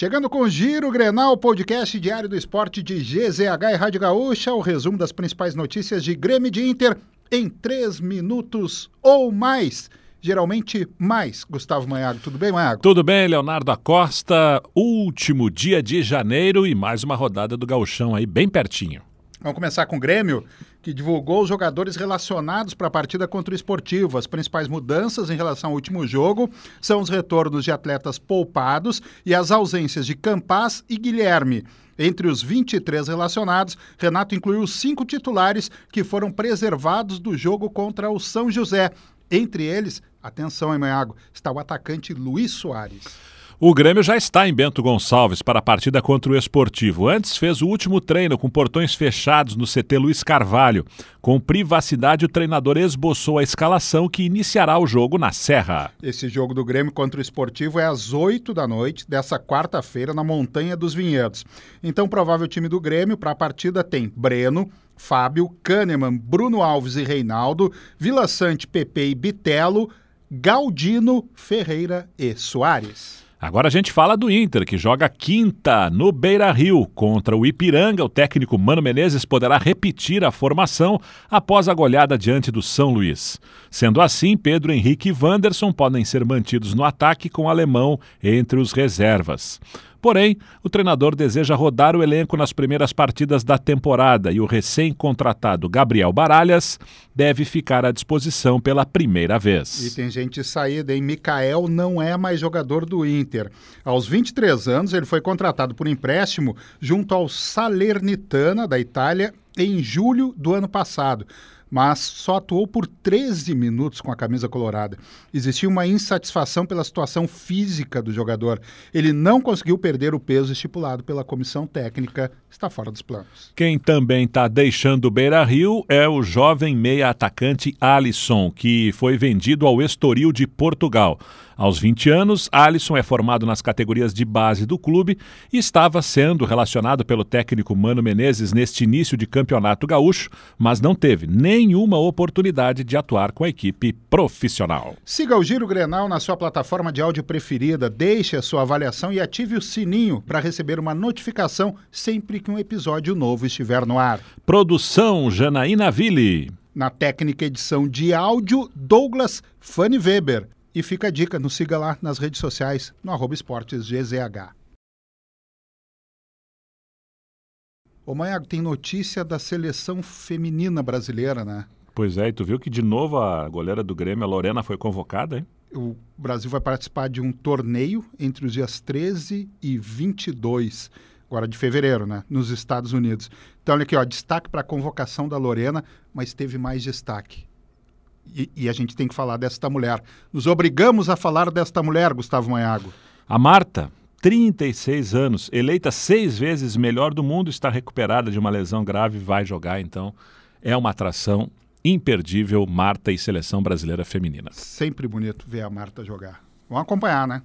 Chegando com o Giro Grenal, podcast diário do esporte de GZH e Rádio Gaúcha, o resumo das principais notícias de Grêmio e de Inter em três minutos ou mais. Geralmente mais. Gustavo Maiago, tudo bem, Maiago? Tudo bem, Leonardo Acosta. Último dia de janeiro e mais uma rodada do Gauchão aí, bem pertinho. Vamos começar com o Grêmio, que divulgou os jogadores relacionados para a partida contra o Esportivo. As principais mudanças em relação ao último jogo são os retornos de atletas poupados e as ausências de Campaz e Guilherme. Entre os 23 relacionados, Renato incluiu cinco titulares que foram preservados do jogo contra o São José. Entre eles, atenção, Emanhago, está o atacante Luiz Soares. O Grêmio já está em Bento Gonçalves para a partida contra o Esportivo. Antes fez o último treino com portões fechados no CT Luiz Carvalho. Com privacidade, o treinador esboçou a escalação que iniciará o jogo na Serra. Esse jogo do Grêmio contra o Esportivo é às 8 da noite dessa quarta-feira na Montanha dos Vinhedos. Então, provável time do Grêmio para a partida tem Breno, Fábio, Kahneman, Bruno Alves e Reinaldo, Vila Sante, Pepe e Bitelo, Galdino, Ferreira e Soares. Agora a gente fala do Inter, que joga quinta no Beira Rio contra o Ipiranga. O técnico Mano Menezes poderá repetir a formação após a goleada diante do São Luís. Sendo assim, Pedro Henrique e Wanderson podem ser mantidos no ataque com o alemão entre os reservas. Porém, o treinador deseja rodar o elenco nas primeiras partidas da temporada e o recém-contratado Gabriel Baralhas deve ficar à disposição pela primeira vez. E tem gente saída, hein? Mikael não é mais jogador do Inter. Aos 23 anos, ele foi contratado por empréstimo junto ao Salernitana, da Itália, em julho do ano passado mas só atuou por 13 minutos com a camisa colorada. Existia uma insatisfação pela situação física do jogador. Ele não conseguiu perder o peso estipulado pela comissão técnica, está fora dos planos. Quem também está deixando o Beira Rio é o jovem meia atacante Alisson, que foi vendido ao Estoril de Portugal. Aos 20 anos, Alisson é formado nas categorias de base do clube e estava sendo relacionado pelo técnico Mano Menezes neste início de campeonato gaúcho, mas não teve nenhuma oportunidade de atuar com a equipe profissional. Siga o Giro Grenal na sua plataforma de áudio preferida, deixe a sua avaliação e ative o sininho para receber uma notificação sempre que um episódio novo estiver no ar. Produção Janaína Ville. Na técnica edição de áudio, Douglas Fanny Weber. E fica a dica, nos siga lá nas redes sociais, no arroba esportesgzh. Ô Maiago, tem notícia da seleção feminina brasileira, né? Pois é, e tu viu que de novo a goleira do Grêmio, a Lorena, foi convocada, hein? O Brasil vai participar de um torneio entre os dias 13 e 22, agora de fevereiro, né? Nos Estados Unidos. Então, olha aqui, ó, destaque para a convocação da Lorena, mas teve mais destaque e, e, a gente tem que falar desta mulher. Nos obrigamos a falar desta mulher, Gustavo Maiago. A Marta, 36 anos, eleita seis vezes melhor do mundo, está recuperada de uma lesão grave, vai jogar, então é uma atração imperdível, Marta e seleção brasileira feminina. Sempre bonito ver a Marta jogar. Vamos acompanhar, né?